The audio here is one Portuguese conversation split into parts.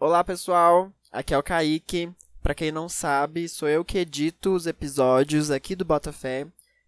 Olá, pessoal. Aqui é o Kaique. Para quem não sabe, sou eu que edito os episódios aqui do Botafé.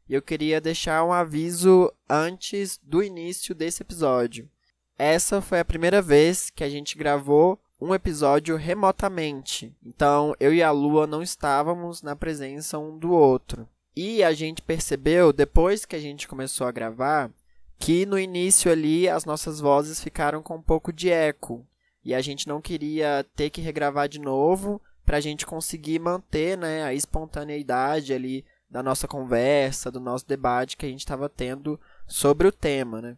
E eu queria deixar um aviso antes do início desse episódio. Essa foi a primeira vez que a gente gravou um episódio remotamente. Então, eu e a Lua não estávamos na presença um do outro. E a gente percebeu, depois que a gente começou a gravar, que no início ali as nossas vozes ficaram com um pouco de eco. E a gente não queria ter que regravar de novo para a gente conseguir manter né, a espontaneidade ali da nossa conversa, do nosso debate que a gente estava tendo sobre o tema, né?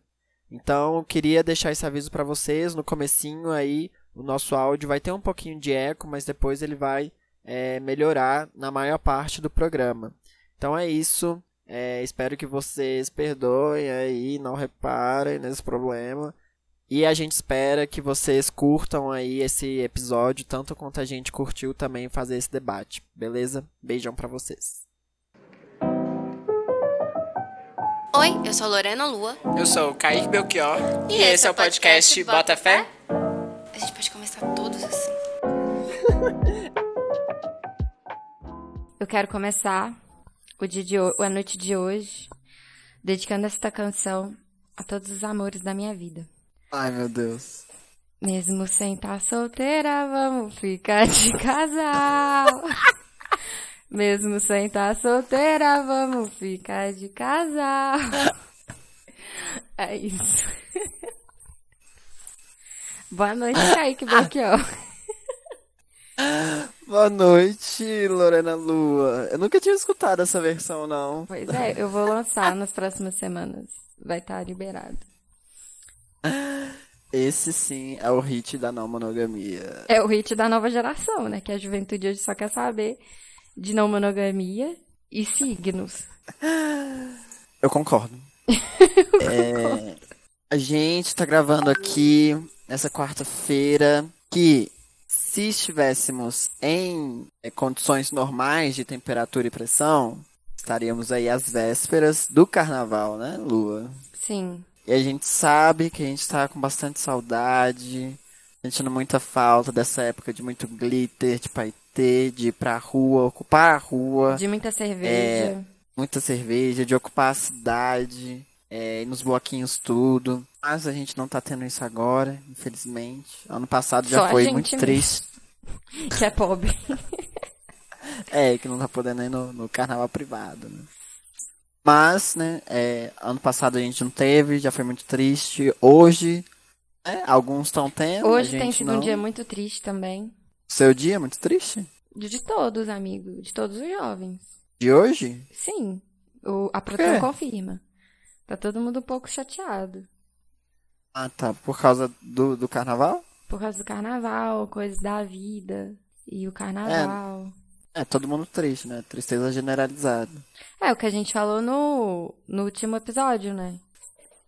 Então, queria deixar esse aviso para vocês no comecinho aí, o nosso áudio vai ter um pouquinho de eco, mas depois ele vai é, melhorar na maior parte do programa. Então é isso. É, espero que vocês perdoem aí, não reparem nesse problema. E a gente espera que vocês curtam aí esse episódio, tanto quanto a gente curtiu também fazer esse debate. Beleza? Beijão para vocês. Oi, eu sou Lorena Lua. Eu sou o Kaique Belchior. E, e esse é o podcast, podcast Bota Fé. A gente pode começar todos assim. eu quero começar o dia de a noite de hoje dedicando esta canção a todos os amores da minha vida. Ai, meu Deus. Mesmo sem estar tá solteira, vamos ficar de casal. Mesmo sem estar tá solteira, vamos ficar de casal. É isso. Boa noite, Kaique Belchior. Boa noite, Lorena Lua. Eu nunca tinha escutado essa versão, não. Pois é, eu vou lançar nas próximas semanas. Vai estar tá liberado. Esse sim é o hit da não monogamia. É o hit da nova geração, né? Que a juventude hoje só quer saber de não monogamia e signos. Eu concordo. é, a gente tá gravando aqui nessa quarta-feira que se estivéssemos em é, condições normais de temperatura e pressão, estaríamos aí às vésperas do carnaval, né, Lua? Sim. E a gente sabe que a gente tá com bastante saudade, sentindo muita falta dessa época de muito glitter, de paetê, de ir pra rua, ocupar a rua. De muita cerveja. É, muita cerveja, de ocupar a cidade, é, ir nos bloquinhos tudo. Mas a gente não tá tendo isso agora, infelizmente. Ano passado já Só foi muito triste. Que é pobre. é, que não tá podendo ir no, no carnaval privado, né? Mas, né, é, ano passado a gente não teve, já foi muito triste. Hoje, é, alguns estão tendo. Hoje tem sido não... um dia muito triste também. Seu dia é muito triste? De todos, amigo. De todos os jovens. De hoje? Sim. O, a produção confirma. Tá todo mundo um pouco chateado. Ah, tá. Por causa do, do carnaval? Por causa do carnaval, coisas da vida. E o carnaval. É. É, todo mundo triste, né? Tristeza generalizada. É, o que a gente falou no, no último episódio, né?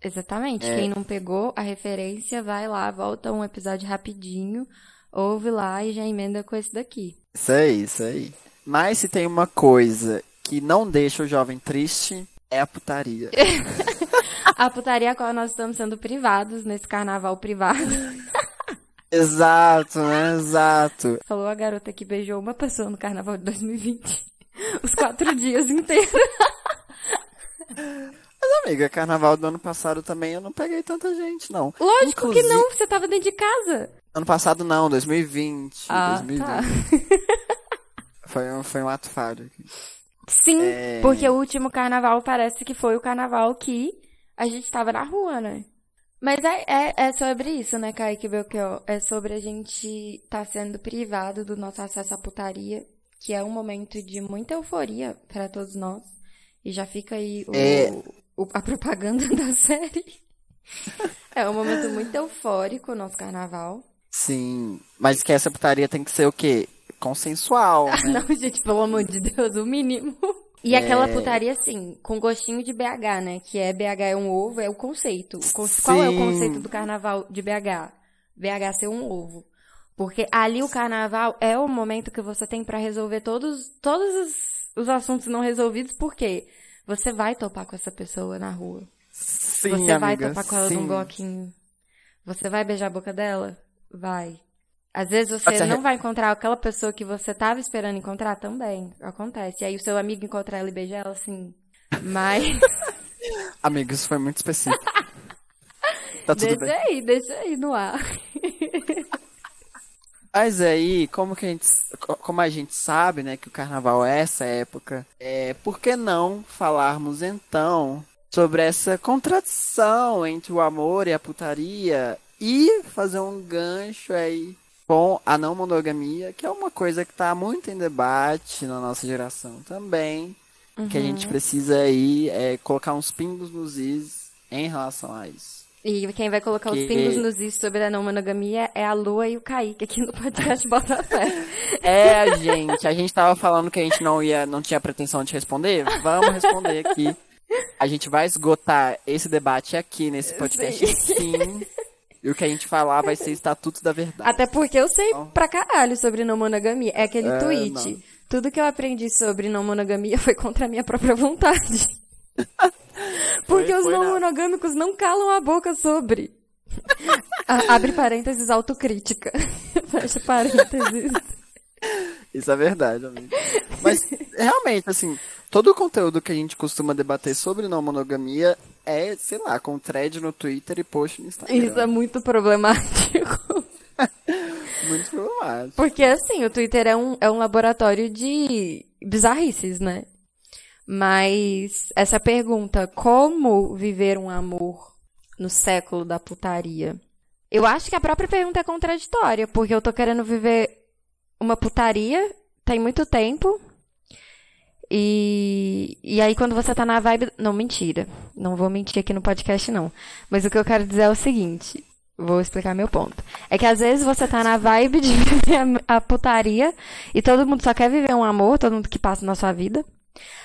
Exatamente. É. Quem não pegou a referência, vai lá, volta um episódio rapidinho, ouve lá e já emenda com esse daqui. Isso aí, isso aí. Mas se tem uma coisa que não deixa o jovem triste, é a putaria. a putaria a qual nós estamos sendo privados nesse carnaval privado. Exato, né? Exato. Falou a garota que beijou uma pessoa no carnaval de 2020. Os quatro dias inteiros. Mas, amiga, carnaval do ano passado também eu não peguei tanta gente, não. Lógico Inclusive... que não, você tava dentro de casa. Ano passado não, 2020. Ah, 2020. Tá. foi, um, foi um ato falho. Sim, é... porque o último carnaval parece que foi o carnaval que a gente tava na rua, né? Mas é, é, é, sobre isso, né, Kaique Belchior? É sobre a gente estar tá sendo privado do nosso acesso à putaria, que é um momento de muita euforia para todos nós. E já fica aí o, é... o, a propaganda da série. é um momento muito eufórico o nosso carnaval. Sim, mas que essa putaria tem que ser o quê? Consensual. Né? Não, gente, pelo amor de Deus, o mínimo. E é... aquela putaria, assim, com gostinho de BH, né? Que é BH é um ovo, é o conceito. Qual é o conceito do carnaval de BH? BH ser um ovo. Porque ali o carnaval é o momento que você tem para resolver todos, todos os, os, assuntos não resolvidos, porque você vai topar com essa pessoa na rua. Sim, você amiga, vai topar com ela sim. num bloquinho. Você vai beijar a boca dela? Vai. Às vezes você não vai encontrar aquela pessoa que você estava esperando encontrar também. Acontece. E aí o seu amigo encontrar ela e beijar ela assim. Mas. Amigos, isso foi muito específico. Tá tudo deixa bem. aí, deixa aí no ar. Mas aí, como que a gente, como a gente sabe, né, que o carnaval é essa época, é, por que não falarmos então sobre essa contradição entre o amor e a putaria e fazer um gancho aí com a não monogamia, que é uma coisa que está muito em debate na nossa geração também, uhum. que a gente precisa aí é, colocar uns pingos nos is em relação a isso. E quem vai colocar que... os pingos nos is sobre a não monogamia é a Lua e o Kaique aqui no podcast Bota Fé. É, gente. A gente tava falando que a gente não ia, não tinha pretensão de responder. Vamos responder aqui. A gente vai esgotar esse debate aqui nesse podcast, sim. sim. E o que a gente falar vai ser estatuto da verdade. Até porque eu sei então... pra caralho sobre não monogamia. É aquele é, tweet. Não. Tudo que eu aprendi sobre não monogamia foi contra a minha própria vontade. Porque foi, os não monogâmicos não calam a boca sobre. Abre parênteses, autocrítica. Fecha parênteses. Isso é verdade, amigo. Mas, realmente, assim, todo o conteúdo que a gente costuma debater sobre não monogamia é, sei lá, com thread no Twitter e post no Instagram. Isso é muito problemático. muito problemático. Porque, assim, o Twitter é um, é um laboratório de bizarrices, né? Mas essa pergunta, como viver um amor no século da putaria? Eu acho que a própria pergunta é contraditória, porque eu tô querendo viver uma putaria tem muito tempo. E, e aí quando você tá na vibe. Não, mentira. Não vou mentir aqui no podcast, não. Mas o que eu quero dizer é o seguinte. Vou explicar meu ponto. É que às vezes você tá na vibe de viver a, putaria e todo mundo só quer viver um amor, todo mundo que passa na sua vida.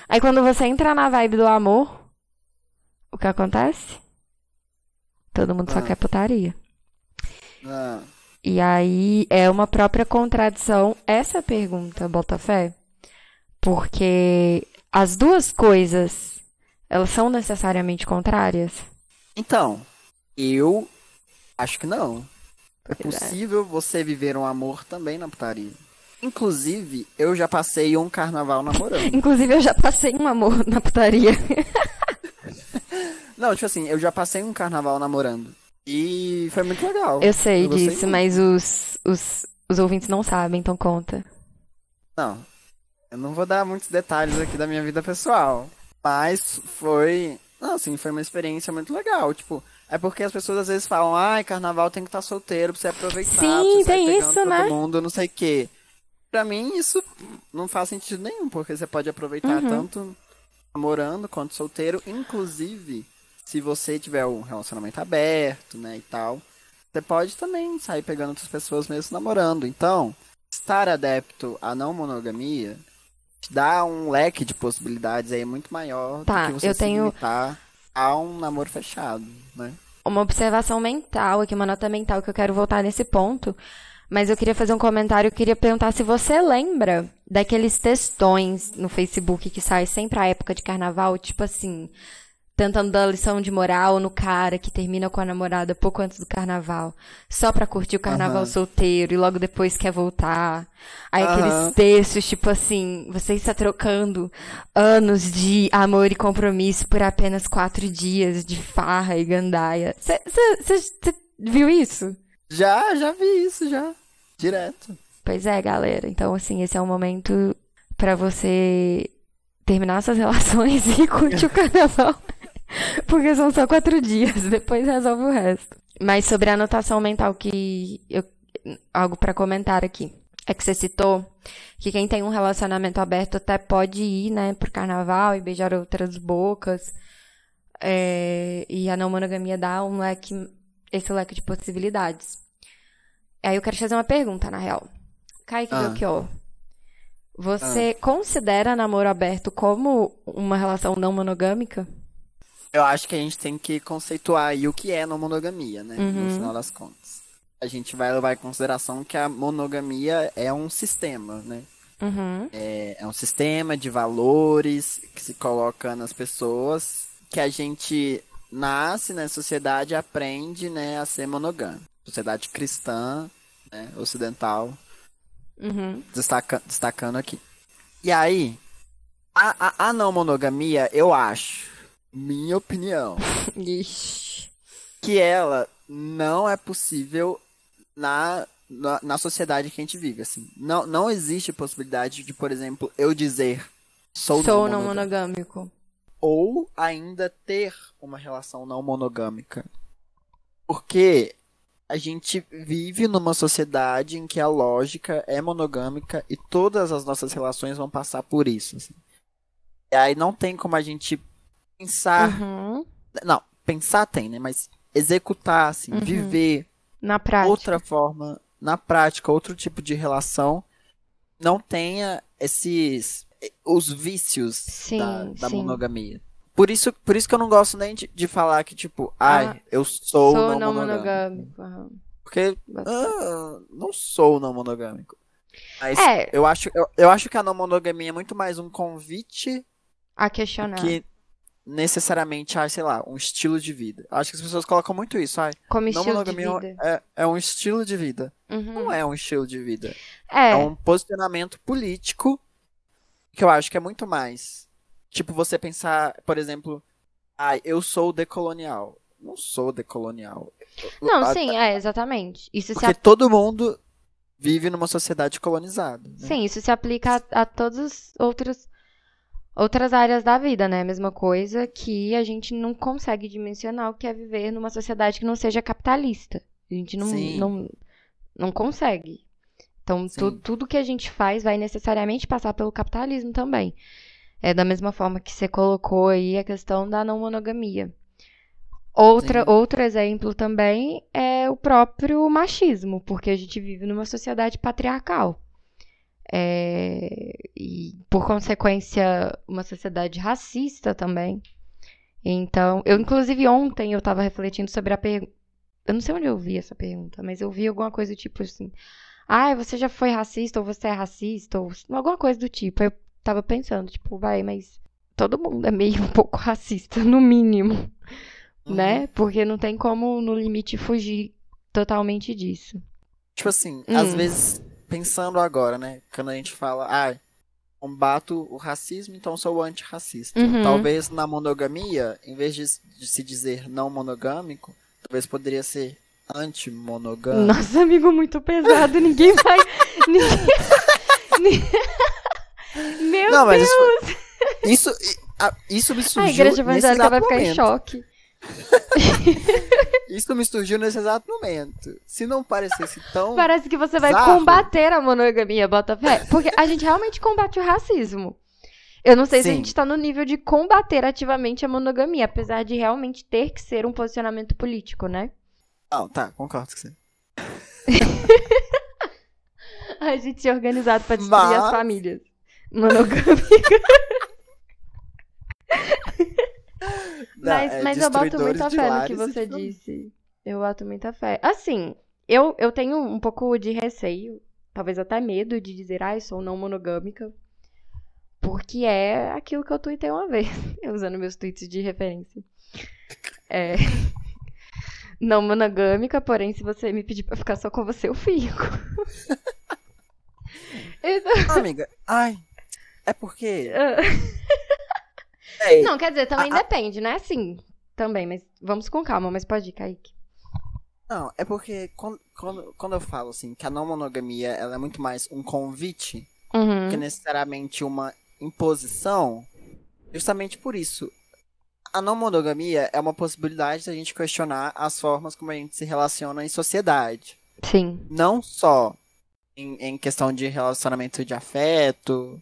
Aí quando você entra na vibe do amor, o que acontece? Todo mundo ah. só quer putaria. Ah. E aí é uma própria contradição essa pergunta, Botafé. Porque as duas coisas, elas são necessariamente contrárias? Então, eu acho que não. É possível você viver um amor também na putaria. Inclusive, eu já passei um carnaval namorando. Inclusive, eu já passei um amor na putaria. Não, tipo assim, eu já passei um carnaval namorando. E foi muito legal. Eu sei eu disso, mas os, os, os ouvintes não sabem, então conta. Não, eu não vou dar muitos detalhes aqui da minha vida pessoal. Mas foi. Não, assim, foi uma experiência muito legal. Tipo, é porque as pessoas às vezes falam, ai, carnaval tem que estar tá solteiro pra você aproveitar. Sim, tem isso, né? Todo mundo, não sei o quê. Pra mim, isso não faz sentido nenhum, porque você pode aproveitar uhum. tanto namorando quanto solteiro. Inclusive, se você tiver um relacionamento aberto, né, e tal, você pode também sair pegando outras pessoas mesmo namorando. Então, estar adepto à não monogamia te dá um leque de possibilidades aí muito maior tá, do que você eu tenho... limitar a um namoro fechado, né? Uma observação mental aqui, uma nota mental que eu quero voltar nesse ponto mas eu queria fazer um comentário, eu queria perguntar se você lembra daqueles textões no Facebook que sai sempre à época de carnaval, tipo assim, tentando dar lição de moral no cara que termina com a namorada pouco antes do carnaval, só pra curtir o carnaval uhum. solteiro e logo depois quer voltar. Aí uhum. aqueles textos, tipo assim, você está trocando anos de amor e compromisso por apenas quatro dias de farra e gandaia. Você viu isso? Já, já vi isso, já. Direto. Pois é, galera. Então, assim, esse é o momento para você terminar suas relações e curtir o carnaval. Porque são só quatro dias, depois resolve o resto. Mas sobre a anotação mental que eu. Algo para comentar aqui. É que você citou que quem tem um relacionamento aberto até pode ir, né, pro carnaval e beijar outras bocas. É, e a não monogamia dá um leque, esse leque de possibilidades. Aí eu quero te fazer uma pergunta, na real. Kaique ah. Belchior, você ah. considera namoro aberto como uma relação não monogâmica? Eu acho que a gente tem que conceituar aí o que é não monogamia, né? Uhum. No final das contas. A gente vai levar em consideração que a monogamia é um sistema, né? Uhum. É, é um sistema de valores que se coloca nas pessoas que a gente nasce na né, sociedade aprende né, a ser monogâmico sociedade cristã né, ocidental, Uhum. destaca, destacando aqui. E aí, a, a, a não monogamia, eu acho, minha opinião, Ixi. que ela não é possível na, na, na sociedade que a gente vive, assim. Não, não existe possibilidade de, por exemplo, eu dizer sou, Sou não não monogâmico. monogâmico. ou ainda ter uma relação não monogâmica. Porque a gente vive numa sociedade em que a lógica é monogâmica e todas as nossas relações vão passar por isso. assim. E aí não tem como a gente pensar. Uhum. Não, pensar tem, né? Mas executar, assim, Uhum. viver Na prática. outra forma, na prática, outro tipo de relação, não tenha esses. os vícios Sim, da, da sim. monogamia. Por isso, por isso que eu não gosto nem de, de falar que, tipo, ai, Ah, eu sou, Sou não, não monogâmico. monogâmico. Porque ah, não sou não monogâmico. Mas É. eu, acho, eu, eu acho que a não monogamia é muito mais um convite A questionar. que necessariamente, ai, sei lá, um estilo de vida. Acho que as pessoas colocam muito isso, ai, Como não estilo de monogamia vida. é, é um estilo de vida. Uhum. Não é um estilo de vida. É. É um posicionamento político que eu acho que é muito mais. Tipo, você pensar, por exemplo, ai, eu sou decolonial. Não sou decolonial. Não, A- sim, é, exatamente. Isso se, Porque ap- todo mundo vive numa sociedade colonizada. né? sim, isso se aplica a, a todas as outras, outras áreas da vida, né? Mesma coisa que a gente não consegue dimensionar o que é viver numa sociedade que não seja capitalista. A gente não, Sim. não, não consegue. Então, tu- tudo que a gente faz vai necessariamente passar pelo capitalismo também. É da mesma forma que você colocou aí a questão da não monogamia. Outra, Sim. outro exemplo também é o próprio machismo, porque a gente vive numa sociedade patriarcal. É, e, por consequência, uma sociedade racista também. Então, eu, inclusive, ontem eu estava refletindo sobre a pergunta. Eu não sei onde eu vi essa pergunta, mas eu vi alguma coisa tipo assim. Ah, você já foi racista, ou você é racista, ou alguma coisa do tipo. Eu tava pensando, tipo, vai, mas todo mundo é meio um pouco racista, no mínimo, Uhum. né? Porque não tem como, no limite, fugir totalmente disso. Tipo assim, Hum. às vezes, pensando agora, né? Quando a gente fala, ah, combato o racismo, então sou antirracista. Uhum. Talvez na monogamia, em vez de, de se dizer não monogâmico, talvez poderia ser antimonogâmico. Nossa, amigo, muito pesado, ninguém vai. ninguém... Meu Não, Deus! isso, isso, isso me surgiu A igreja evangélica vai ficar em momento. choque. Isso me surgiu nesse exato momento. Se não parecesse tão... Parece que você vai Bizarro. combater a monogamia, Botafé. Porque a gente realmente combate o racismo. Eu não sei se a Sim. gente tá no nível de combater ativamente a monogamia, apesar de realmente ter que ser um posicionamento político, né? Não, tá, concordo com você. A gente é organizado pra destruir Mas- as famílias. Monogamia. Não, Mas, é mas eu boto muita fé no que você disse. Eu boto muita fé. Assim, eu, eu tenho um pouco de receio, talvez até medo de dizer, ah, eu sou não monogâmica. Porque é aquilo que eu tuitei uma vez, usando meus tweets de referência. É. Não monogâmica, porém, se você me pedir pra ficar só com você, eu fico. Então- Ah, amiga, ai, é porque... Ei, Não, quer dizer, também A- a- depende, né? Sim, também, mas vamos com calma, mas pode ir, Kaique. Não, é porque quando, quando, quando eu falo assim que a não monogamia ela é muito mais um convite Uhum. que necessariamente uma imposição, justamente por isso. A não monogamia é uma possibilidade da gente questionar as formas como a gente se relaciona em sociedade. Sim. Não só em, em questão de relacionamento de afeto,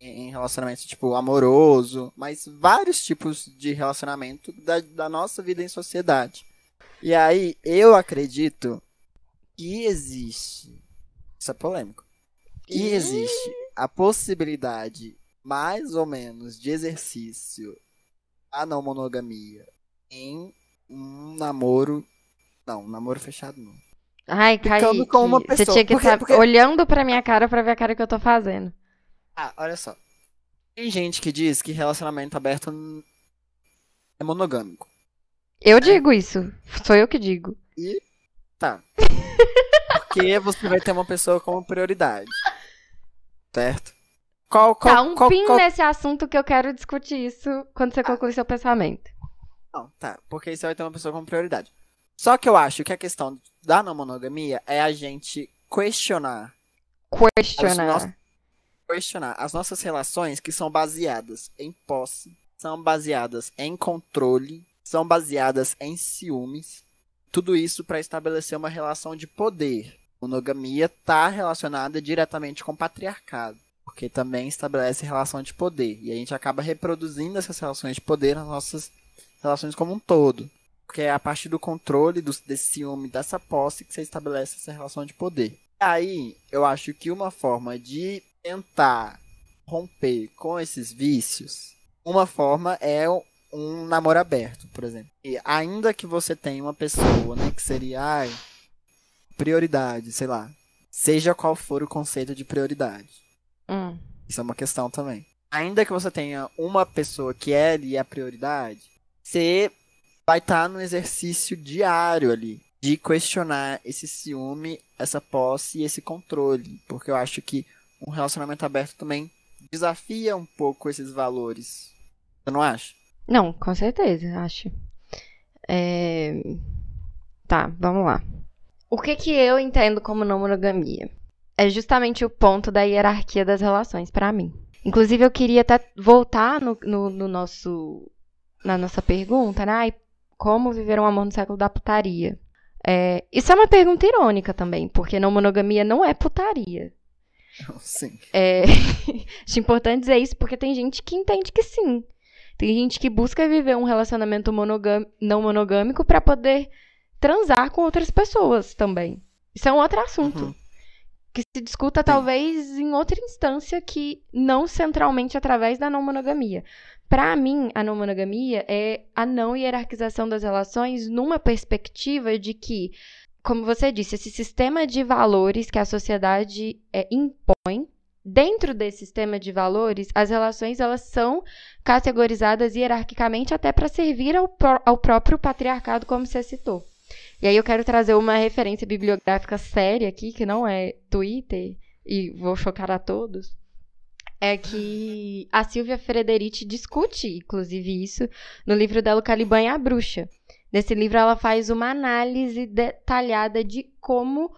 em relacionamento tipo amoroso, mas vários tipos de relacionamento da, da nossa vida em sociedade. E aí eu acredito que existe, isso é polêmico, que existe a possibilidade mais ou menos de exercício a não monogamia em um namoro, não, um namoro fechado não. Ai, Kaique, você tinha que estar porque- olhando pra minha cara pra ver a cara que eu tô fazendo. Ah, olha só. Tem gente que diz que relacionamento aberto é monogâmico. Eu digo isso. Sou eu que digo. E tá. porque você vai ter uma pessoa como prioridade. Certo? Qual, qual, tá, um qual, fim qual... nesse assunto que eu quero discutir isso quando você concluir seu pensamento. Não, tá. Porque você vai ter uma pessoa como prioridade. Só que eu acho que a questão da não monogamia é a gente questionar. Questionar. As nossas, questionar as nossas relações que são baseadas em posse, são baseadas em controle, são baseadas em ciúmes. Tudo isso para estabelecer uma relação de poder. Monogamia está relacionada diretamente com patriarcado porque também estabelece relação de poder. E a gente acaba reproduzindo essas relações de poder nas nossas relações como um todo. Porque é a partir do controle, do, desse ciúme, dessa posse que você estabelece essa relação de poder. Aí, eu acho que uma forma de tentar romper com esses vícios, uma forma é um namoro aberto, por exemplo. E ainda que você tenha uma pessoa, né, que seria ai, prioridade, sei lá, seja qual for o conceito de prioridade. Hum. Isso é uma questão também. Ainda que você tenha uma pessoa que é ali a prioridade, você vai estar tá no exercício diário ali de questionar esse ciúme, essa posse e esse controle. Porque eu acho que um relacionamento aberto também desafia um pouco esses valores. Você não acha? Não, com certeza, acho. É... Tá, vamos lá. O que que eu entendo como não monogamia? é justamente o ponto da hierarquia das relações para mim. Inclusive, eu queria até voltar no, no, no nosso, na nossa pergunta, né? como viver um amor no século da putaria? É, isso é uma pergunta irônica também, porque não monogamia não é putaria. Sim. É, acho importante dizer isso, porque tem gente que entende que sim. Tem gente que busca viver um relacionamento monogam, não monogâmico para poder transar com outras pessoas também. Isso é um outro assunto. Uhum que se discuta talvez em outra instância que não centralmente através da não monogamia. Para mim, a não monogamia é a não hierarquização das relações numa perspectiva de que, como você disse, esse sistema de valores que a sociedade é, impõe dentro desse sistema de valores, as relações elas são categorizadas hierarquicamente até para servir ao, ao próprio patriarcado, como você citou. E aí eu quero trazer uma referência bibliográfica séria aqui, que não é Twitter, e vou chocar a todos. É que a Silvia Frederici discute, inclusive, isso no livro dela, Caliban e a Bruxa. Nesse livro, ela faz uma análise detalhada de como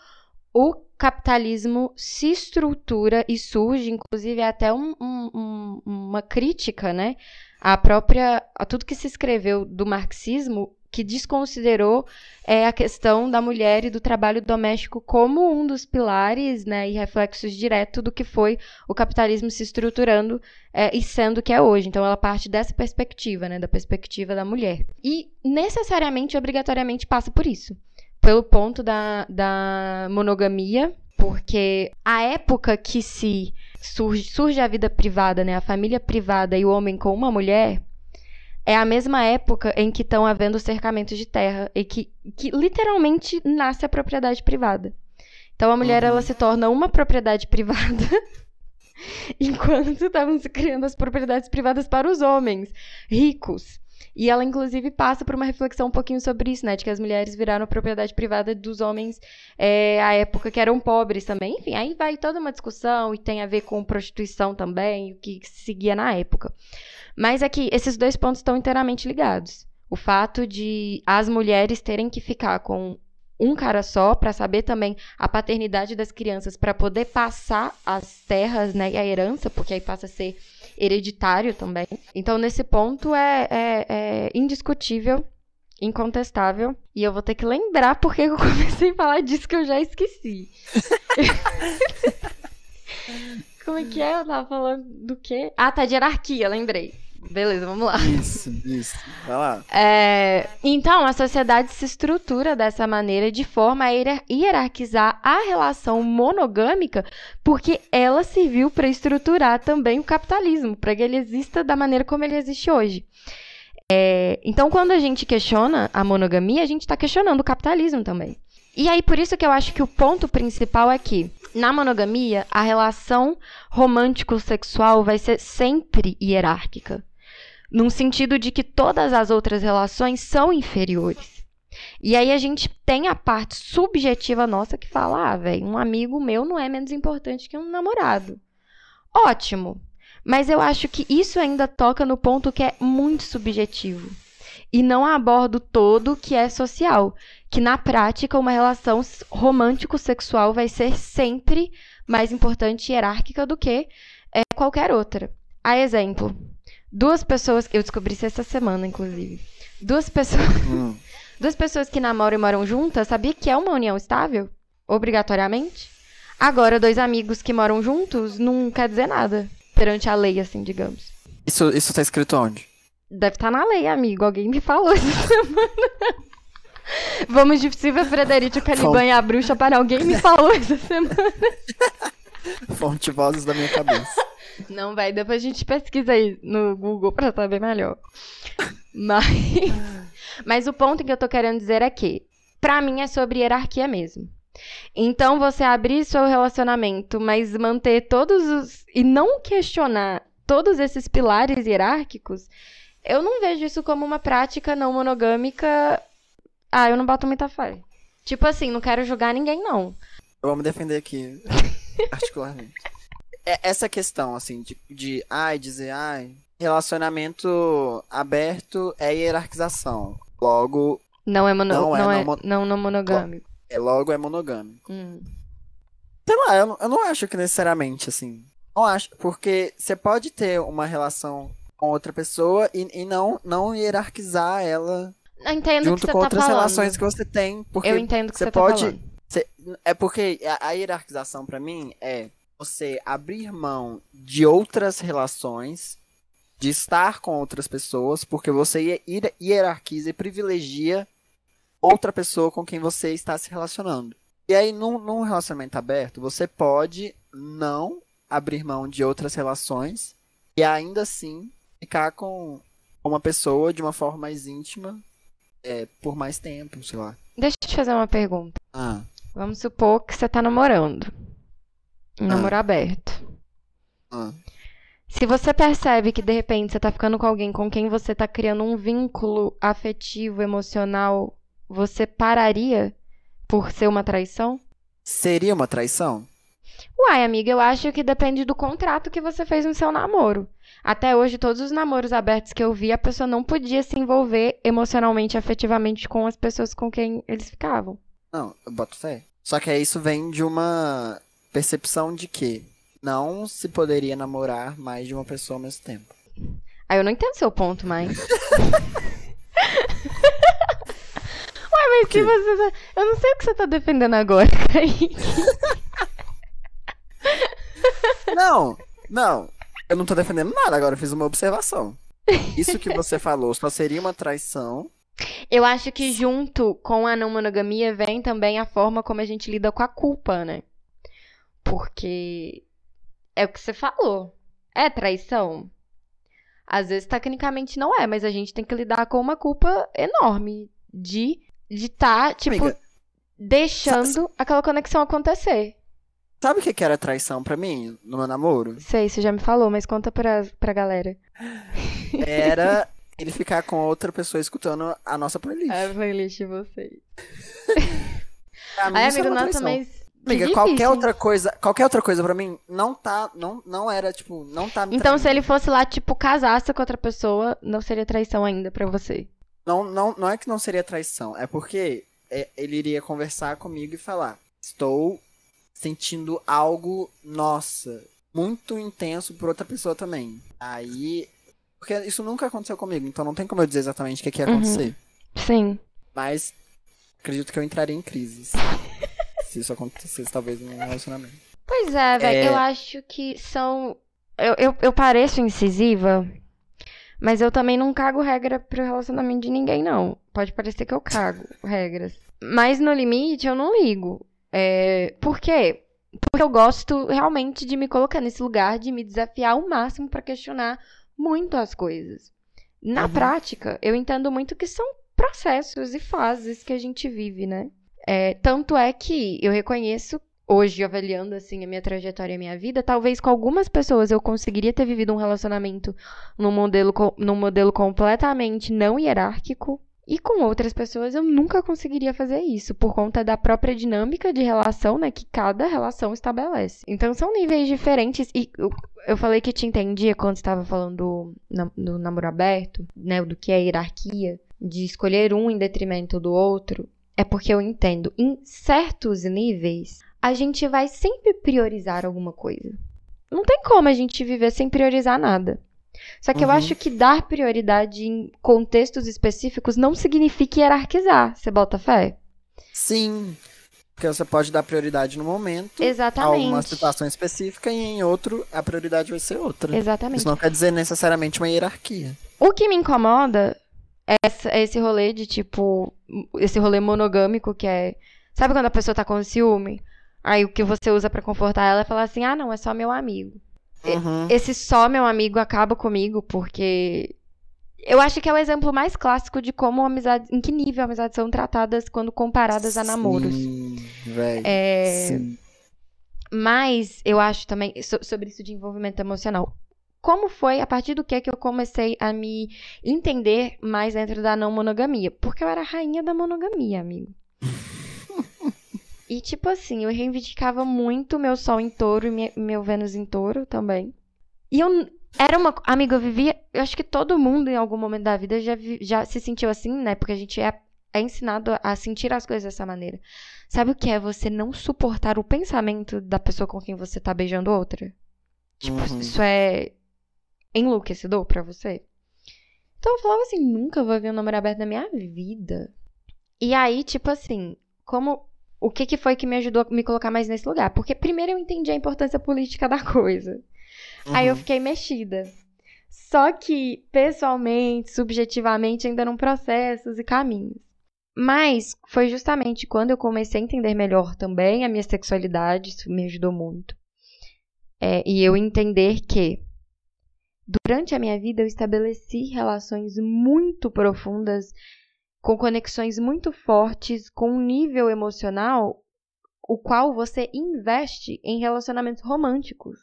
o capitalismo se estrutura e surge, inclusive até um, um, uma crítica, né, a própria a tudo que se escreveu do marxismo que desconsiderou é, a questão da mulher e do trabalho doméstico como um dos pilares né, e reflexos direto do que foi o capitalismo se estruturando é, e sendo o que é hoje. Então, ela parte dessa perspectiva, né, da perspectiva da mulher. E necessariamente, obrigatoriamente, passa por isso. Pelo ponto da, da monogamia, porque a época que se surge, surge a vida privada, né, a família privada e o homem com uma mulher, é a mesma época em que estão havendo cercamentos de terra e que, que literalmente nasce a propriedade privada. Então a mulher uhum. ela se torna uma propriedade privada enquanto estavam se criando as propriedades privadas para os homens ricos. E ela, inclusive, passa por uma reflexão um pouquinho sobre isso, né? De que as mulheres viraram propriedade privada dos homens é, à época que eram pobres também. Enfim, aí vai toda uma discussão e tem a ver com prostituição também, o que se seguia na época. Mas aqui, é esses dois pontos estão inteiramente ligados. O fato de as mulheres terem que ficar com um cara só para saber também a paternidade das crianças para poder passar as terras né, e a herança, porque aí passa a ser hereditário também. Então, nesse ponto é, é, é indiscutível, incontestável. E eu vou ter que lembrar porque eu comecei a falar disso que eu já esqueci. Como é que é? Eu tava falando do quê? Ah, tá, de hierarquia, lembrei. Beleza, vamos lá. Isso, isso. Vai lá. É, então, a sociedade se estrutura dessa maneira de forma a hierarquizar a relação monogâmica, porque ela serviu para estruturar também o capitalismo, para que ele exista da maneira como ele existe hoje. É, então, quando a gente questiona a monogamia, a gente está questionando o capitalismo também. E aí, por isso que eu acho que o ponto principal é que, na monogamia, a relação romântico-sexual vai ser sempre hierárquica num sentido de que todas as outras relações são inferiores. E aí a gente tem a parte subjetiva nossa que fala, ah, velho, um amigo meu não é menos importante que um namorado. Ótimo. Mas eu acho que isso ainda toca no ponto que é muito subjetivo. E não abordo todo que é social. Que na prática, uma relação romântico-sexual vai ser sempre mais importante e hierárquica do que é, qualquer outra. A exemplo, duas pessoas. Eu descobri isso essa semana, inclusive. Duas pessoas. Hum. Duas pessoas que namoram e moram juntas, sabia que é uma união estável? Obrigatoriamente? Agora, dois amigos que moram juntos não quer dizer nada perante a lei, assim, digamos. Isso, isso tá escrito onde? Deve estar tá na lei, amigo. Alguém me falou essa semana. Vamos de Silvia Frederico Caliban e a bruxa para alguém me falou essa semana. Fonte vozes da minha cabeça. Não, vai, depois a gente pesquisa aí no Google pra saber melhor. Mas, mas o ponto que eu tô querendo dizer é que, pra mim, é sobre hierarquia mesmo. Então, você abrir seu relacionamento, mas manter todos os. e não questionar todos esses pilares hierárquicos, eu não vejo isso como uma prática não monogâmica. Ah, eu não boto muita fé. Tipo assim, não quero julgar ninguém, não. Me defender aqui, particularmente. É, essa questão, assim, de, de ai, dizer, ai, relacionamento aberto é hierarquização. Logo. Não é, mono, não, é, não, é, não, não, não monogâmico. É, logo é monogâmico. Hum. Sei lá, eu, eu não acho que necessariamente, assim. Não acho, porque você pode ter uma relação com outra pessoa e, e não, não hierarquizar ela entendo junto com tá outras falando. relações que você tem. Porque eu entendo que você, você tá pode. Você, é porque a, a hierarquização para mim é você abrir mão de outras relações, de estar com outras pessoas, porque você hierarquiza e privilegia outra pessoa com quem você está se relacionando. E aí, num, num relacionamento aberto, você pode não abrir mão de outras relações e ainda assim ficar com uma pessoa de uma forma mais íntima é, por mais tempo, sei lá. Deixa eu te fazer uma pergunta. Ah. Vamos supor que você tá namorando. Um ah. namoro aberto. Ah. Se você percebe que de repente você tá ficando com alguém com quem você tá criando um vínculo afetivo, emocional você pararia por ser uma traição? Seria uma traição? Uai, amiga, eu acho que depende do contrato que você fez no seu namoro. Até hoje, todos os namoros abertos que eu vi, a pessoa não podia se envolver emocionalmente, afetivamente com as pessoas com quem eles ficavam. Não, eu boto fé. Só que isso vem de uma percepção de que não se poderia namorar mais de uma pessoa ao mesmo tempo. Ah, eu não entendo seu ponto mais. Ué, mas que você tá... Eu não sei o que você tá defendendo agora, Kaique. Não, não. Eu não tô defendendo nada agora, eu fiz uma observação. Isso que você falou só seria uma traição. Eu acho que junto com a não monogamia vem também a forma como a gente lida com a culpa, né? Porque é o que você falou. É traição? Às vezes, tecnicamente, não é, mas a gente tem que lidar com uma culpa enorme de de estar, tá, tipo, Amiga, deixando sabe, aquela conexão acontecer. Sabe o que era traição para mim no meu namoro? Sei, você já me falou, mas conta pra, pra galera. Era ele ficar com outra pessoa escutando a nossa playlist. A playlist de vocês. Ai, amigo, nossa, mas. Amiga, qualquer outra coisa, qualquer outra coisa para mim não tá, não, não era tipo, não tá Então, traindo. se ele fosse lá tipo casasse com outra pessoa, não seria traição ainda para você. Não, não, não é que não seria traição, é porque é, ele iria conversar comigo e falar: Estou sentindo algo, nossa, muito intenso por outra pessoa também. Aí. Porque isso nunca aconteceu comigo, então não tem como eu dizer exatamente o que, que ia acontecer. Uhum. Sim. Mas acredito que eu entraria em crises. Se isso acontecesse, talvez, num relacionamento. Pois é, velho. É... Eu acho que são. Eu, eu, eu pareço incisiva mas eu também não cago regra pro relacionamento de ninguém, não. Pode parecer que eu cago regras. Mas no limite, eu não ligo. É... Por quê? Porque eu gosto realmente de me colocar nesse lugar, de me desafiar ao máximo para questionar muito as coisas. Na uhum. prática, eu entendo muito que são processos e fases que a gente vive, né? É, tanto é que eu reconheço hoje, avaliando assim a minha trajetória e a minha vida, talvez com algumas pessoas eu conseguiria ter vivido um relacionamento num modelo, num modelo completamente não hierárquico. E com outras pessoas eu nunca conseguiria fazer isso, por conta da própria dinâmica de relação, né, que cada relação estabelece. Então são níveis diferentes e eu, eu falei que te entendia quando estava falando do, do namoro aberto, né, do que é hierarquia, de escolher um em detrimento do outro, é porque eu entendo, em certos níveis, a gente vai sempre priorizar alguma coisa. Não tem como a gente viver sem priorizar nada. Só que uhum. eu acho que dar prioridade em contextos específicos não significa hierarquizar. Você bota fé? Sim. Porque você pode dar prioridade no momento. Exatamente. A uma situação específica e em outro a prioridade vai ser outra. Exatamente. Isso não quer dizer necessariamente uma hierarquia. O que me incomoda é esse rolê de tipo. Esse rolê monogâmico que é. Sabe quando a pessoa tá com ciúme? Aí o que você usa para confortar ela é falar assim: ah, não, é só meu amigo. Uhum. Esse só meu amigo acaba comigo, porque eu acho que é o exemplo mais clássico de como amizade, em que nível amizades são tratadas quando comparadas a namoros. Velho. É... Sim. Mas eu acho também so, sobre isso de envolvimento emocional. Como foi a partir do que que eu comecei a me entender mais dentro da não monogamia? Porque eu era rainha da monogamia, amigo. E, tipo assim, eu reivindicava muito meu Sol em touro e meu Vênus em touro também. E eu era uma. Amiga, eu vivia. Eu acho que todo mundo em algum momento da vida já, já se sentiu assim, né? Porque a gente é, é ensinado a sentir as coisas dessa maneira. Sabe o que é você não suportar o pensamento da pessoa com quem você tá beijando outra? Tipo, uhum. isso é enlouquecedor pra você? Então eu falava assim, nunca vou ver um namoro aberto na minha vida. E aí, tipo assim, como o que, que foi que me ajudou a me colocar mais nesse lugar? Porque primeiro eu entendi a importância política da coisa. Uhum. Aí eu fiquei mexida. Só que, pessoalmente, subjetivamente, ainda eram processos e caminhos. Mas foi justamente quando eu comecei a entender melhor também a minha sexualidade, isso me ajudou muito. É, e eu entender que, durante a minha vida, eu estabeleci relações muito profundas com conexões muito fortes, com um nível emocional o qual você investe em relacionamentos românticos.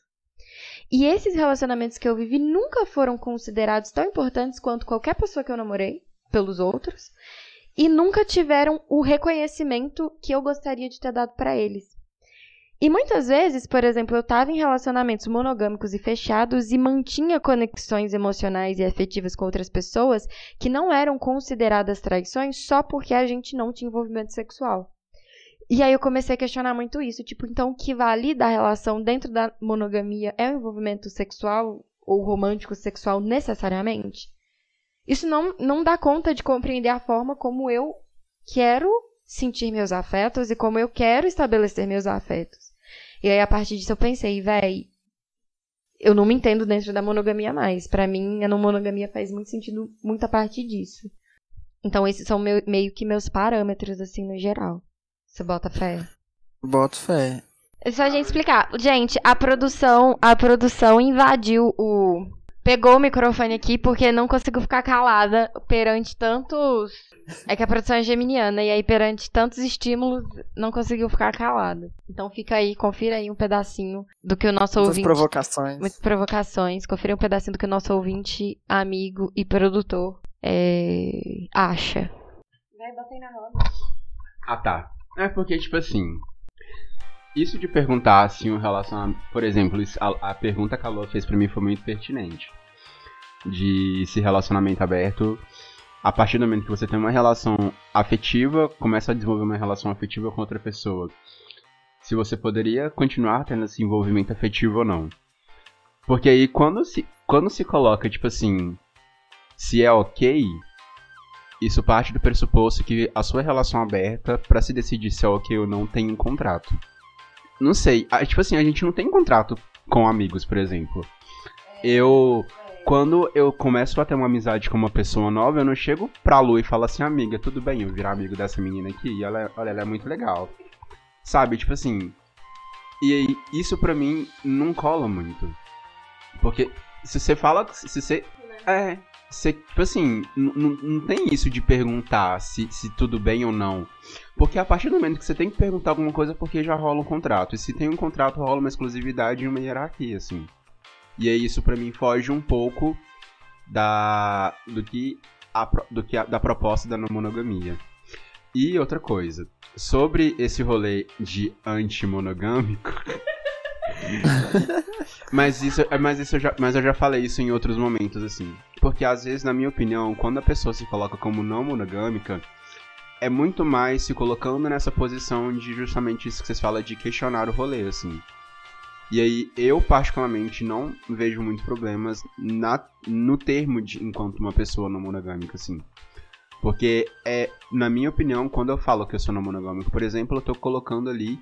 E esses relacionamentos que eu vivi nunca foram considerados tão importantes quanto qualquer pessoa que eu namorei pelos outros e nunca tiveram o reconhecimento que eu gostaria de ter dado para eles. E muitas vezes, por exemplo, eu estava em relacionamentos monogâmicos e fechados e mantinha conexões emocionais e afetivas com outras pessoas que não eram consideradas traições só porque a gente não tinha envolvimento sexual. E aí eu comecei a questionar muito isso, tipo, então o que valida a relação dentro da monogamia é o envolvimento sexual ou romântico sexual necessariamente? Isso não, não dá conta de compreender a forma como eu quero sentir meus afetos e como eu quero estabelecer meus afetos. E aí, a partir disso, eu pensei, véi, eu não me entendo dentro da monogamia mais. Para mim, a não monogamia faz muito sentido, muita parte disso. Então, esses são meu, meio que meus parâmetros, assim, no geral. Você bota fé? Boto fé. É só a gente explicar. Gente, a produção, a produção invadiu o. Pegou o microfone aqui porque não conseguiu ficar calada perante tantos é que a produção é geminiana e aí perante tantos estímulos não conseguiu ficar calada. Então fica aí, confira aí um pedacinho do que o nosso Muitas ouvinte. provocações. Muitas provocações. Confira um pedacinho do que o nosso ouvinte, amigo e produtor é, acha. Vai, botei na roda. Ah tá. É porque, tipo assim. Isso de perguntar assim o relacionamento. Por exemplo, a, a pergunta que a Lua fez pra mim foi muito pertinente. De se relacionamento aberto a partir do momento que você tem uma relação afetiva, começa a desenvolver uma relação afetiva com outra pessoa. Se você poderia continuar tendo esse envolvimento afetivo ou não. Porque aí quando se, quando se coloca, tipo assim, se é ok, isso parte do pressuposto que a sua relação aberta, para se decidir se é ok ou não, tem um contrato. Não sei, tipo assim, a gente não tem contrato com amigos, por exemplo. Eu quando eu começo a ter uma amizade com uma pessoa nova, eu não chego pra Lu e falo assim, amiga, tudo bem eu virar amigo dessa menina aqui? E ela, olha, ela é muito legal. Sabe, tipo assim. E isso pra mim não cola muito. Porque se você fala. Se você. É. Você, tipo assim, não tem isso de perguntar se, se tudo bem ou não. Porque a partir do momento que você tem que perguntar alguma coisa, é porque já rola um contrato. E se tem um contrato, rola uma exclusividade e uma hierarquia, assim. E aí isso para mim foge um pouco da do que a, do que a, da proposta da não monogamia. E outra coisa, sobre esse rolê de anti-monogâmico. mas isso, mas isso eu já, mas eu já falei isso em outros momentos assim, porque às vezes, na minha opinião, quando a pessoa se coloca como não monogâmica, é muito mais se colocando nessa posição de justamente isso que vocês falam de questionar o rolê, assim. E aí, eu particularmente não vejo muitos problemas na, no termo de enquanto uma pessoa não monogâmica, assim. Porque é, na minha opinião, quando eu falo que eu sou não monogâmico, por exemplo, eu tô colocando ali,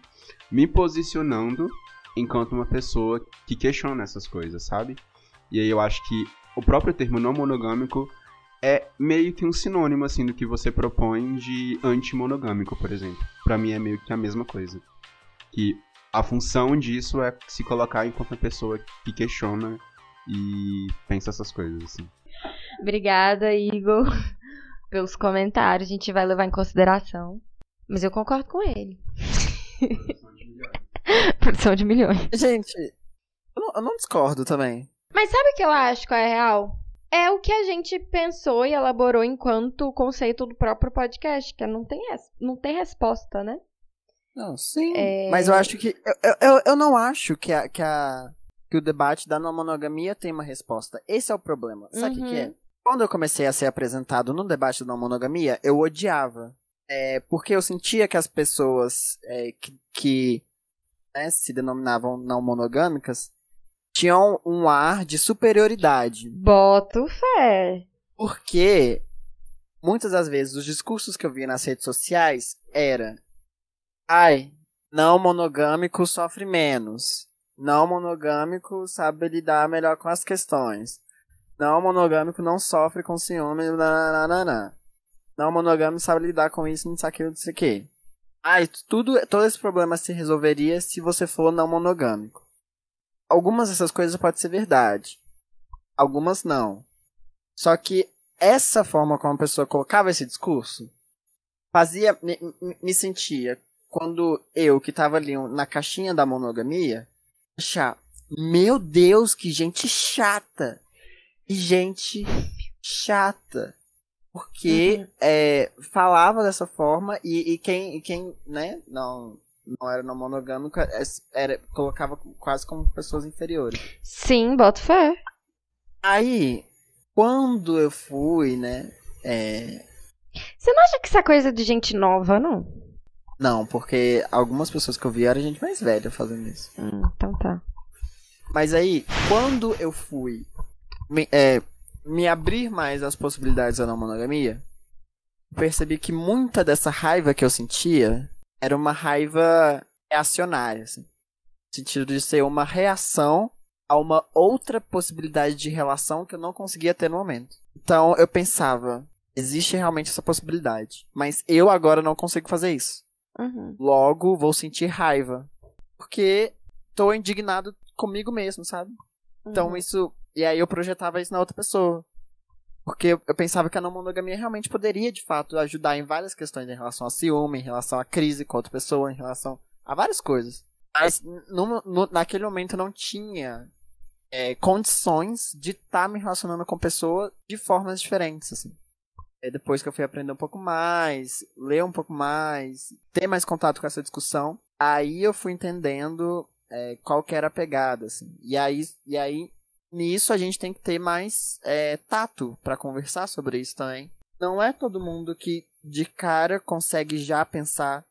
me posicionando enquanto uma pessoa que questiona essas coisas, sabe? E aí eu acho que o próprio termo não monogâmico é meio que um sinônimo, assim, do que você propõe de anti-monogâmico, por exemplo. Para mim é meio que a mesma coisa. Que a função disso é se colocar enquanto uma pessoa que questiona e pensa essas coisas, assim. Obrigada, Igor, pelos comentários. A gente vai levar em consideração. Mas eu concordo com ele. Produção de milhões. Gente, eu não, eu não discordo também. Mas sabe o que eu acho que é real? É o que a gente pensou e elaborou enquanto conceito do próprio podcast, que não tem, não tem resposta, né? Não, sim. É... Mas eu acho que. Eu, eu, eu não acho que, a, que, a, que o debate da não monogamia tem uma resposta. Esse é o problema. Sabe o uhum. que, que é? Uhum. Quando eu comecei a ser apresentado no debate da não monogamia, eu odiava. É, porque eu sentia que as pessoas é, que, que né, se denominavam não monogâmicas tinham um ar de superioridade. Boto fé. Porque muitas das vezes os discursos que eu via nas redes sociais era ai, não monogâmico sofre menos. Não monogâmico sabe lidar melhor com as questões. Não monogâmico não sofre com ciúme. Nananana. Não monogâmico sabe lidar com isso, não sei o que, não sei o que. Ai, tudo, todo esse problema se resolveria se você for não monogâmico algumas dessas coisas podem ser verdade. Algumas não. Só que essa forma como a pessoa colocava esse discurso fazia me, me sentia quando eu que tava ali na caixinha da monogamia achar meu Deus que gente chata e gente chata porque uhum. é, falava dessa forma e, e quem e quem né não não era não monogâmica, é, era, colocava quase como pessoas inferiores. Sim, boto fé. Aí, quando eu fui, né? É... Você não acha que isso é coisa de gente nova, não? Não, porque algumas pessoas que eu vi eram gente mais velha fazendo isso. Hum, então tá. Mas aí, quando eu fui me, é, me abrir mais às possibilidades da não monogamia, percebi que muita dessa raiva que eu sentia era uma raiva reacionária, assim. No sentido de ser uma reação a uma outra possibilidade de relação que eu não conseguia ter no momento. Então eu pensava, existe realmente essa possibilidade, mas eu agora não consigo fazer isso. Uhum. Logo vou sentir raiva, porque tô indignado comigo mesmo, sabe? Então uhum. isso. E aí eu projetava isso na outra pessoa. Porque eu pensava que a não monogamia realmente poderia, de fato, ajudar em várias questões em relação a ciúme, em relação a crise com outra pessoa, em relação a várias coisas. Mas no, no, naquele momento eu não tinha é, condições de estar tá me relacionando com pessoa de formas diferentes, assim. É depois que eu fui aprender um pouco mais, ler um pouco mais, ter mais contato com essa discussão, aí eu fui entendendo é, qual que era a pegada, assim. E aí, e aí nisso a gente tem que ter mais é, tato para conversar sobre isso também. Não é todo mundo que de cara consegue já pensar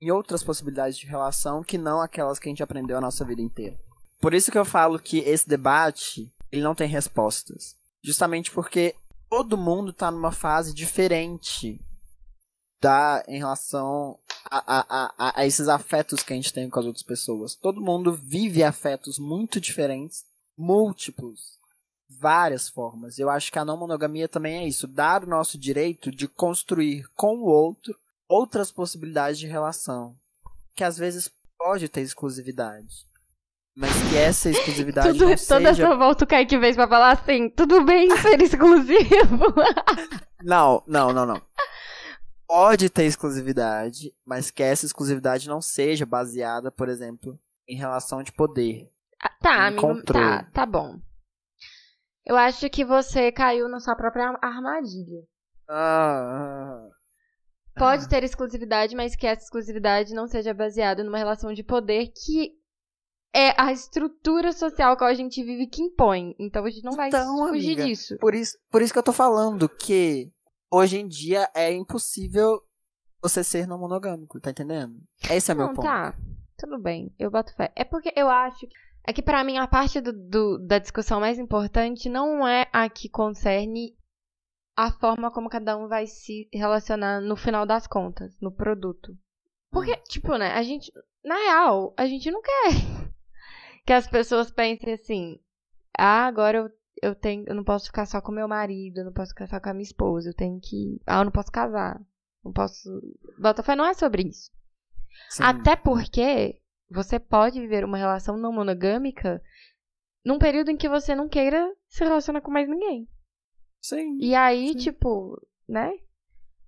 em outras possibilidades de relação que não aquelas que a gente aprendeu a nossa vida inteira. Por isso que eu falo que esse debate ele não tem respostas. Justamente porque todo mundo está numa fase diferente da em relação a, a, a, a esses afetos que a gente tem com as outras pessoas. Todo mundo vive afetos muito diferentes múltiplos, várias formas. Eu acho que a não monogamia também é isso, dar o nosso direito de construir com o outro outras possibilidades de relação, que às vezes pode ter exclusividade. Mas que essa exclusividade tudo, não Toda seja... essa volta o Kaique vez pra falar assim, tudo bem ser exclusivo. não, não, não, não. Pode ter exclusividade, mas que essa exclusividade não seja baseada, por exemplo, em relação de poder. Ah, tá, amigo, tá, tá bom. Eu acho que você caiu na sua própria armadilha. Ah, Pode ter exclusividade, mas que essa exclusividade não seja baseada numa relação de poder que é a estrutura social que a gente vive que impõe. Então a gente não vai Então, fugir amiga, disso. por isso, por isso que eu tô falando que hoje em dia é impossível você ser não monogâmico, tá entendendo? Esse é meu Não, ponto. tá. Tudo bem. Eu boto fé. É porque eu acho que. É que pra mim a parte do, do- da discussão mais importante não é a que concerne a forma como cada um vai se relacionar no final das contas, no produto. Porque, Hum. tipo, né, a gente. Na real, a gente não quer que as pessoas pensem assim. Ah, agora eu, eu tenho. Eu não posso ficar só com meu marido, eu não posso ficar só com a minha esposa, eu tenho que. Ah, eu não posso casar. Não posso. Botafé não é sobre isso. Sim. Até porque você pode viver uma relação não monogâmica num período em que você não queira se relacionar com mais ninguém. Sim. E aí, tipo, né?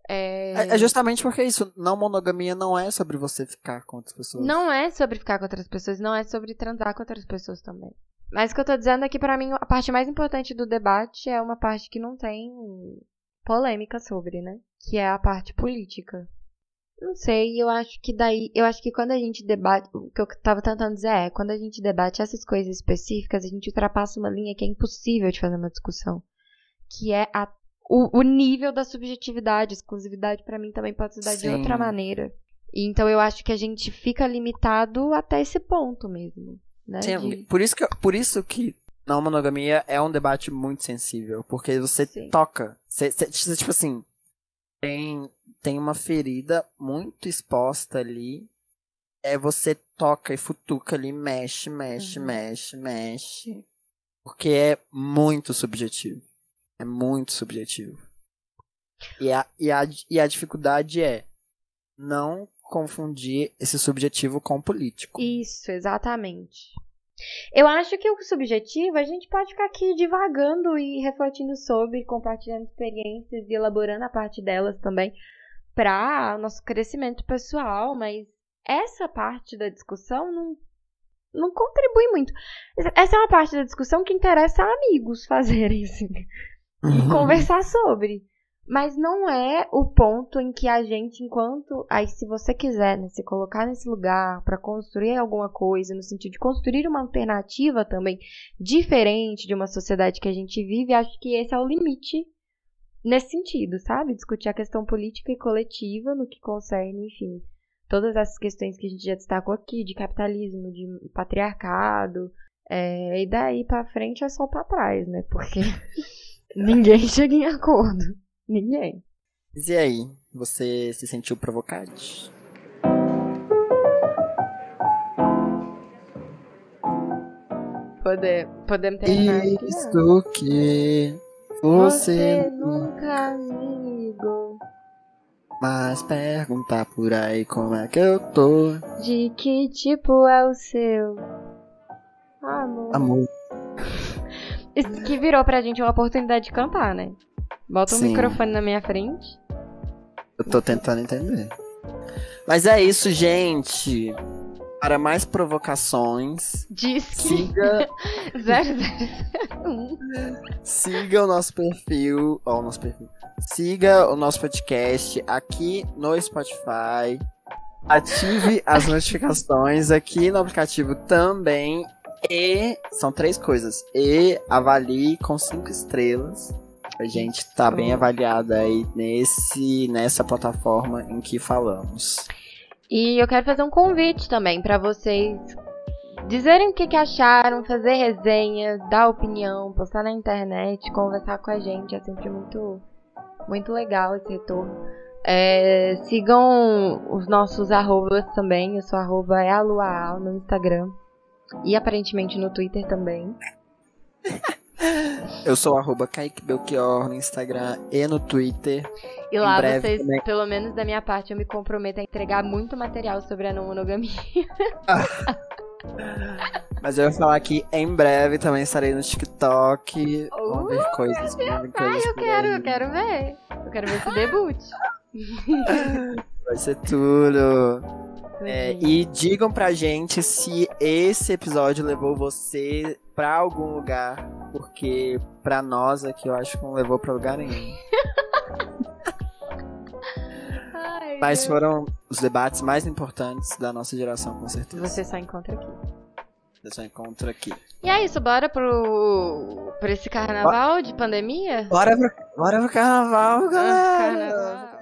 É... É, é justamente porque isso, não monogamia não é sobre você ficar com outras pessoas. Não é sobre ficar com outras pessoas, não é sobre transar com outras pessoas também. Mas o que eu tô dizendo é que pra mim a parte mais importante do debate é uma parte que não tem polêmica sobre, né? Que é a parte política. Não sei, eu acho que daí, eu acho que quando a gente debate, o que eu tava tentando dizer é, quando a gente debate essas coisas específicas, a gente ultrapassa uma linha que é impossível de fazer uma discussão, que é a, o, o nível da subjetividade, exclusividade pra mim também pode se dar de Sim. outra maneira. E então eu acho que a gente fica limitado até esse ponto mesmo, né? Sim, de- por isso que por isso que não monogamia é um debate muito sensível, porque você Sim. toca, você, você- você, tipo assim, tem tem uma ferida muito exposta ali. É você toca e futuca ali, mexe, mexe, Uhum. mexe, mexe, porque é muito subjetivo. É muito subjetivo. E a, e a, e a dificuldade é não confundir esse subjetivo com o político. Isso, exatamente. Eu acho que o subjetivo, a gente pode ficar aqui divagando e refletindo sobre, compartilhando experiências e elaborando a parte delas também para o nosso crescimento pessoal, mas essa parte da discussão não, não contribui muito. Essa é uma parte da discussão que interessa a amigos fazerem, assim, e conversar sobre. Mas não é o ponto em que a gente, enquanto. Aí, se você quiser né, se colocar nesse lugar para construir alguma coisa, no sentido de construir uma alternativa também diferente de uma sociedade que a gente vive, acho que esse é o limite nesse sentido, sabe? Discutir a questão política e coletiva no que concerne, enfim, todas essas questões que a gente já destacou aqui, de capitalismo, de patriarcado. é, e daí pra frente é só pra trás, né? Porque ninguém chega em acordo. Ninguém. Mas e aí, você se sentiu provocado? Poder, podemos terminar né? Isso que você nunca me ligou. mas perguntar por aí como é que eu tô. De que tipo é o seu amor? Amor. Que virou pra gente uma oportunidade de cantar, né? Bota um Sim. microfone na minha frente. Eu tô tentando entender. Mas é isso, gente. Para mais provocações, Diz que siga, 001. siga o nosso perfil. Ó, o nosso perfil. Siga o nosso podcast aqui no Spotify. Ative as notificações aqui no aplicativo também. E são três coisas. E avalie com cinco estrelas. A gente tá bem avaliado aí nesse, nessa plataforma em que falamos. E eu quero fazer um convite também pra vocês dizerem o que, que acharam, fazer resenha, dar opinião, postar na internet, conversar com a gente. É sempre muito, muito legal esse retorno. É, sigam os nossos arrobas também. Eu sou arroba é a Luaal no Instagram. E aparentemente no Twitter também. Eu sou arroba Kaique Belchior no Instagram e no Twitter. E lá breve vocês, também. pelo menos da minha parte, eu me comprometo a entregar muito material sobre a não monogamia. Mas eu vou falar que em breve também estarei no TikTok. Vamos ver coisas. Vamos ver Ai, coisas eu quero, eu quero ver. Eu quero ver esse debut. Vai ser tudo. É, é, e digam pra gente se esse episódio levou você pra algum lugar, porque pra nós aqui eu acho que não levou pra lugar nenhum. Mas foram os debates mais importantes da nossa geração, com certeza. Você só encontra aqui. Você só encontra aqui. E é isso, bora pro. pra esse carnaval bora... de pandemia? Bora pro, bora pro carnaval, galera! Carnaval.